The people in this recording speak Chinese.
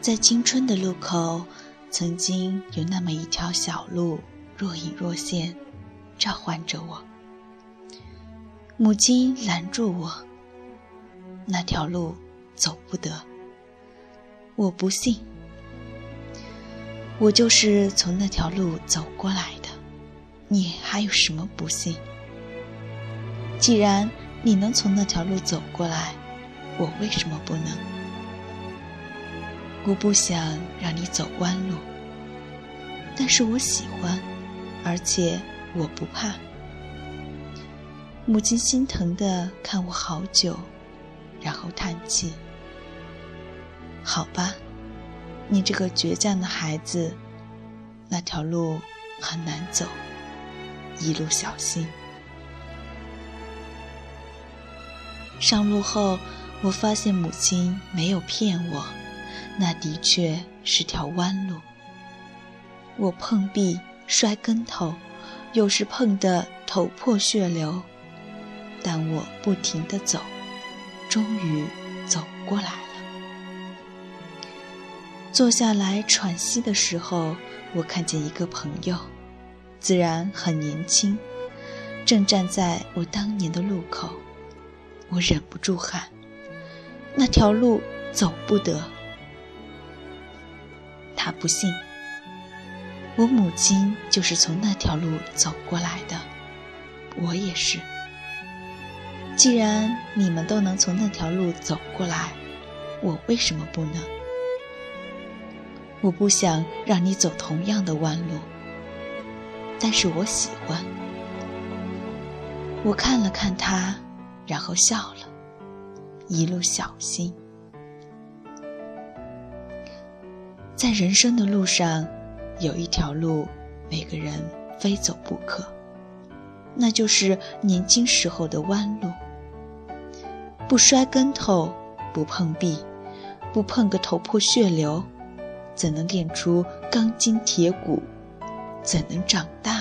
在青春的路口，曾经有那么一条小路，若隐若现，召唤着我。母亲拦住我，那条路走不得。我不信，我就是从那条路走过来的，你还有什么不信？既然你能从那条路走过来，我为什么不能？我不想让你走弯路，但是我喜欢，而且我不怕。母亲心疼的看我好久，然后叹气：“好吧，你这个倔强的孩子，那条路很难走，一路小心。”上路后，我发现母亲没有骗我，那的确是条弯路。我碰壁、摔跟头，有时碰得头破血流。但我不停地走，终于走过来了。坐下来喘息的时候，我看见一个朋友，自然很年轻，正站在我当年的路口。我忍不住喊：“那条路走不得。”他不信。我母亲就是从那条路走过来的，我也是。既然你们都能从那条路走过来，我为什么不能？我不想让你走同样的弯路，但是我喜欢。我看了看他，然后笑了，一路小心。在人生的路上，有一条路，每个人非走不可，那就是年轻时候的弯路。不摔跟头，不碰壁，不碰个头破血流，怎能练出钢筋铁骨？怎能长大？